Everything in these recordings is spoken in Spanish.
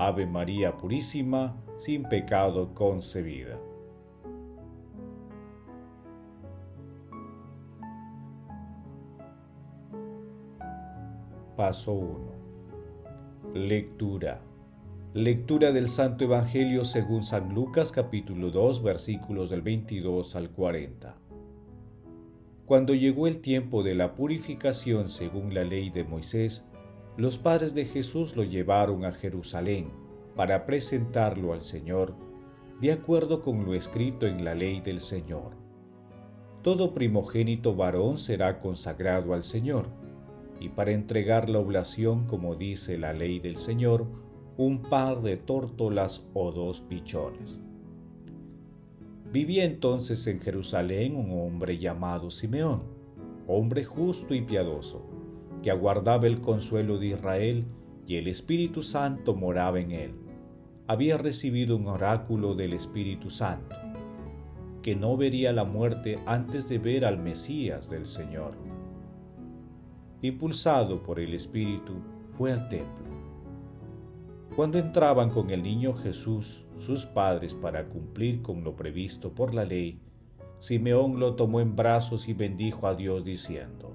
Ave María Purísima, sin pecado concebida. Paso 1. Lectura. Lectura del Santo Evangelio según San Lucas capítulo 2 versículos del 22 al 40. Cuando llegó el tiempo de la purificación según la ley de Moisés, los padres de Jesús lo llevaron a Jerusalén para presentarlo al Señor, de acuerdo con lo escrito en la ley del Señor. Todo primogénito varón será consagrado al Señor, y para entregar la oblación, como dice la ley del Señor, un par de tórtolas o dos pichones. Vivía entonces en Jerusalén un hombre llamado Simeón, hombre justo y piadoso aguardaba el consuelo de Israel y el Espíritu Santo moraba en él. Había recibido un oráculo del Espíritu Santo, que no vería la muerte antes de ver al Mesías del Señor. Impulsado por el Espíritu, fue al templo. Cuando entraban con el niño Jesús, sus padres, para cumplir con lo previsto por la ley, Simeón lo tomó en brazos y bendijo a Dios diciendo,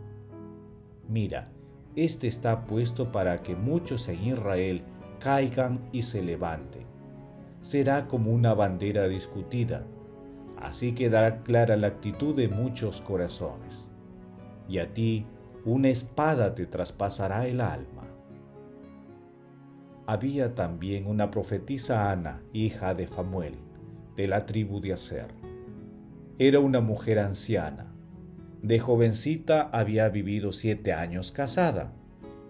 Mira, este está puesto para que muchos en Israel caigan y se levanten. Será como una bandera discutida, así quedará clara la actitud de muchos corazones. Y a ti una espada te traspasará el alma. Había también una profetisa Ana, hija de Famuel, de la tribu de Aser. Era una mujer anciana de jovencita había vivido siete años casada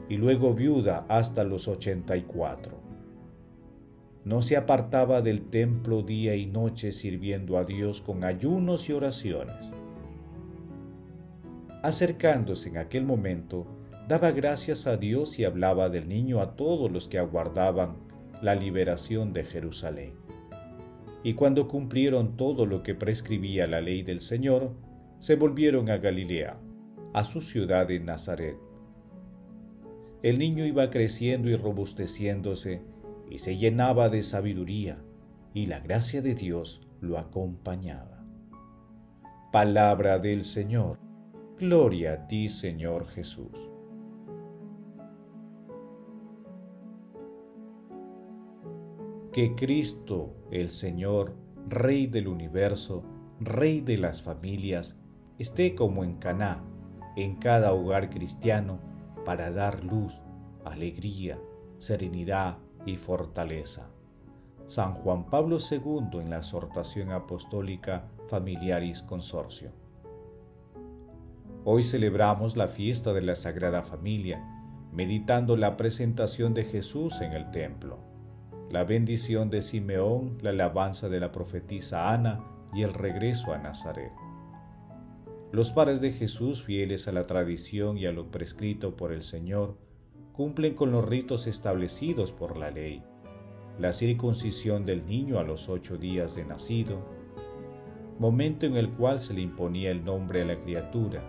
y luego viuda hasta los ochenta y cuatro. No se apartaba del templo día y noche sirviendo a Dios con ayunos y oraciones. Acercándose en aquel momento, daba gracias a Dios y hablaba del niño a todos los que aguardaban la liberación de Jerusalén. Y cuando cumplieron todo lo que prescribía la ley del Señor, se volvieron a Galilea, a su ciudad de Nazaret. El niño iba creciendo y robusteciéndose y se llenaba de sabiduría, y la gracia de Dios lo acompañaba. Palabra del Señor. Gloria a ti, Señor Jesús. Que Cristo, el Señor, Rey del universo, Rey de las familias, esté como en Caná, en cada hogar cristiano, para dar luz, alegría, serenidad y fortaleza. San Juan Pablo II en la exhortación apostólica Familiaris Consorcio. Hoy celebramos la fiesta de la Sagrada Familia, meditando la presentación de Jesús en el templo, la bendición de Simeón, la alabanza de la profetisa Ana y el regreso a Nazaret. Los padres de Jesús, fieles a la tradición y a lo prescrito por el Señor, cumplen con los ritos establecidos por la ley. La circuncisión del niño a los ocho días de nacido, momento en el cual se le imponía el nombre a la criatura,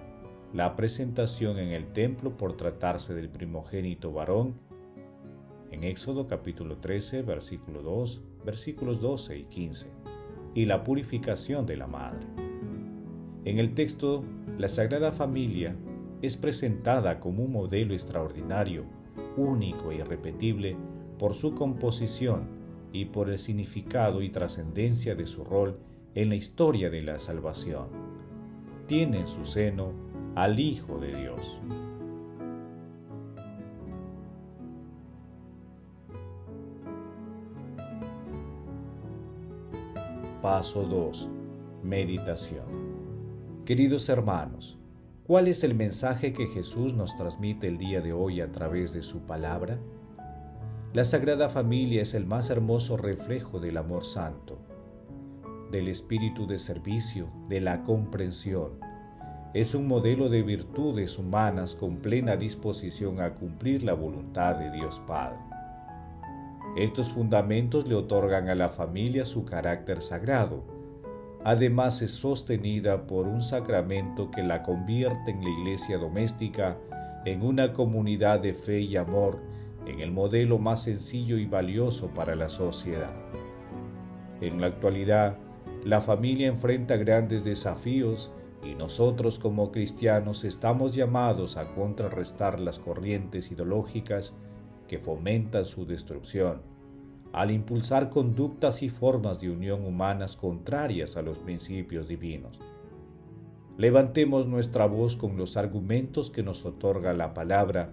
la presentación en el templo por tratarse del primogénito varón, en Éxodo capítulo 13, versículo 2, versículos 12 y 15, y la purificación de la madre. En el texto, la Sagrada Familia es presentada como un modelo extraordinario, único e irrepetible por su composición y por el significado y trascendencia de su rol en la historia de la salvación. Tiene en su seno al Hijo de Dios. Paso 2. Meditación. Queridos hermanos, ¿cuál es el mensaje que Jesús nos transmite el día de hoy a través de su palabra? La Sagrada Familia es el más hermoso reflejo del amor santo, del espíritu de servicio, de la comprensión. Es un modelo de virtudes humanas con plena disposición a cumplir la voluntad de Dios Padre. Estos fundamentos le otorgan a la familia su carácter sagrado. Además es sostenida por un sacramento que la convierte en la iglesia doméstica en una comunidad de fe y amor, en el modelo más sencillo y valioso para la sociedad. En la actualidad, la familia enfrenta grandes desafíos y nosotros como cristianos estamos llamados a contrarrestar las corrientes ideológicas que fomentan su destrucción, al impulsar conductas y formas de unión humanas contrarias a los principios divinos. Levantemos nuestra voz con los argumentos que nos otorga la palabra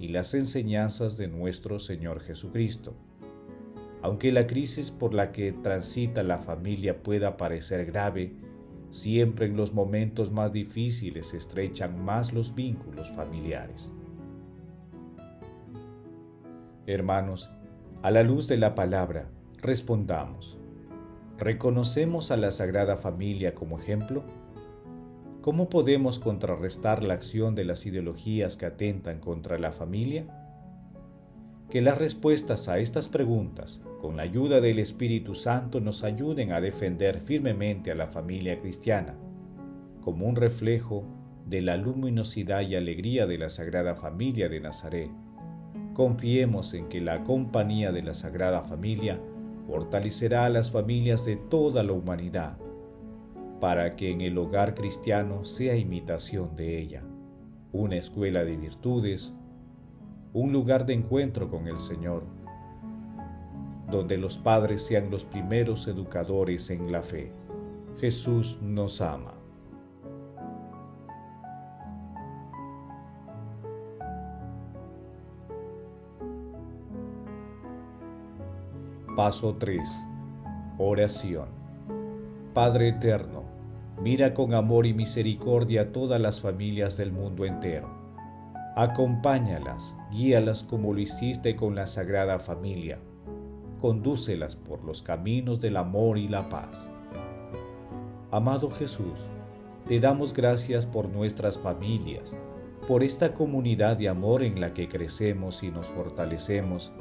y las enseñanzas de nuestro Señor Jesucristo. Aunque la crisis por la que transita la familia pueda parecer grave, siempre en los momentos más difíciles se estrechan más los vínculos familiares. Hermanos, a la luz de la palabra, respondamos. ¿Reconocemos a la Sagrada Familia como ejemplo? ¿Cómo podemos contrarrestar la acción de las ideologías que atentan contra la familia? Que las respuestas a estas preguntas, con la ayuda del Espíritu Santo, nos ayuden a defender firmemente a la familia cristiana, como un reflejo de la luminosidad y alegría de la Sagrada Familia de Nazaret Confiemos en que la compañía de la Sagrada Familia fortalecerá a las familias de toda la humanidad, para que en el hogar cristiano sea imitación de ella, una escuela de virtudes, un lugar de encuentro con el Señor, donde los padres sean los primeros educadores en la fe. Jesús nos ama. Paso 3. Oración. Padre Eterno, mira con amor y misericordia a todas las familias del mundo entero. Acompáñalas, guíalas como lo hiciste con la Sagrada Familia. Condúcelas por los caminos del amor y la paz. Amado Jesús, te damos gracias por nuestras familias, por esta comunidad de amor en la que crecemos y nos fortalecemos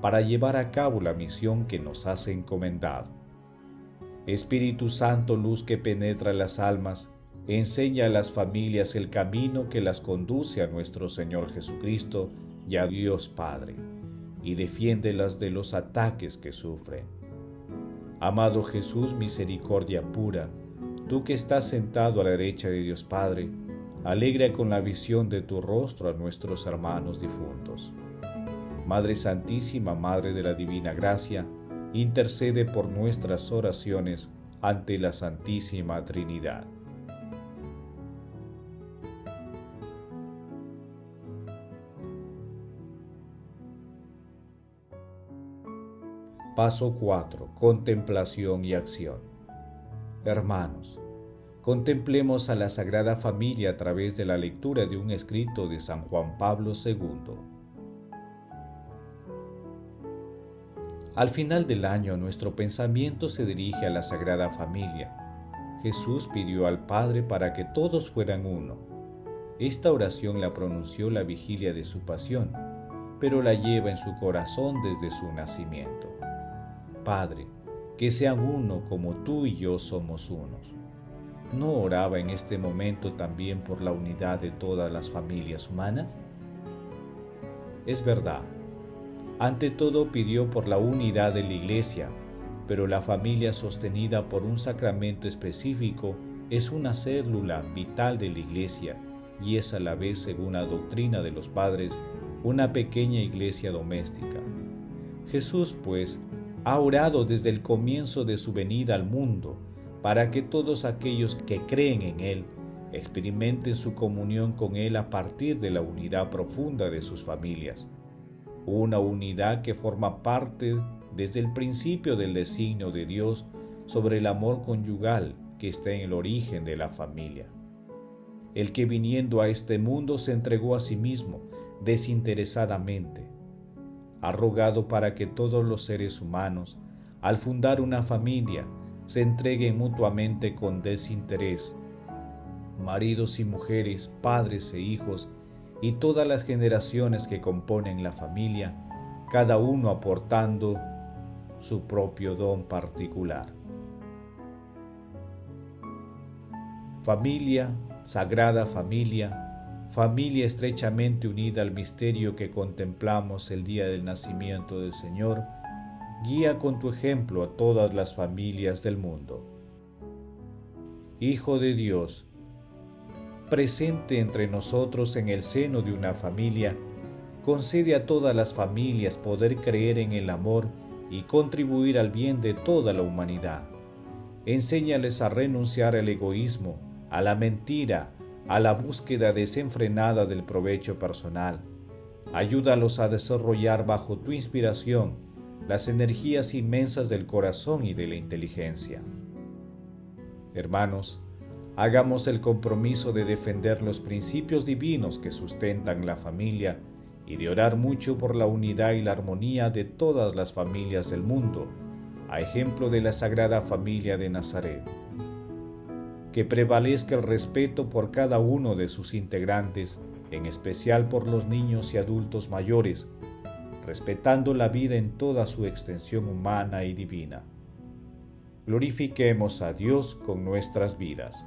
para llevar a cabo la misión que nos has encomendado. Espíritu Santo, luz que penetra las almas, enseña a las familias el camino que las conduce a nuestro Señor Jesucristo y a Dios Padre, y defiéndelas de los ataques que sufren. Amado Jesús, misericordia pura, tú que estás sentado a la derecha de Dios Padre, alegra con la visión de tu rostro a nuestros hermanos difuntos Madre Santísima, Madre de la Divina Gracia, intercede por nuestras oraciones ante la Santísima Trinidad. Paso 4. Contemplación y acción. Hermanos, contemplemos a la Sagrada Familia a través de la lectura de un escrito de San Juan Pablo II. Al final del año nuestro pensamiento se dirige a la Sagrada Familia. Jesús pidió al Padre para que todos fueran uno. Esta oración la pronunció la vigilia de su pasión, pero la lleva en su corazón desde su nacimiento. Padre, que sean uno como tú y yo somos unos. ¿No oraba en este momento también por la unidad de todas las familias humanas? Es verdad, ante todo pidió por la unidad de la Iglesia, pero la familia sostenida por un sacramento específico es una célula vital de la Iglesia y es a la vez, según la doctrina de los padres, una pequeña iglesia doméstica. Jesús, pues, ha orado desde el comienzo de su venida al mundo para que todos aquellos que creen en Él experimenten su comunión con Él a partir de la unidad profunda de sus familias, una unidad que forma parte desde el principio del designio de Dios sobre el amor conyugal que está en el origen de la familia. El que viniendo a este mundo se entregó a sí mismo desinteresadamente, ha rogado para que todos los seres humanos, al fundar una familia, se entreguen mutuamente con desinterés. Maridos y mujeres, padres e hijos, y todas las generaciones que componen la familia, cada uno aportando su propio don particular. Familia, sagrada familia, familia estrechamente unida al misterio que contemplamos el día del nacimiento del Señor, guía con tu ejemplo a todas las familias del mundo. Hijo de Dios, presente entre nosotros en el seno de una familia, concede a todas las familias poder creer en el amor y contribuir al bien de toda la humanidad. Enséñales a renunciar al egoísmo, a la mentira, a la búsqueda desenfrenada del provecho personal. Ayúdalos a desarrollar bajo tu inspiración las energías inmensas del corazón y de la inteligencia. Hermanos, hagamos el compromiso de defender los principios divinos que sustentan la familia y de orar mucho por la unidad y la armonía de todas las familias del mundo, a ejemplo de la Sagrada Familia de Nazaret. Que prevalezca el respeto por cada uno de sus integrantes, en especial por los niños y adultos mayores, respetando la vida en toda su extensión humana y divina. Glorifiquemos a Dios con nuestras vidas.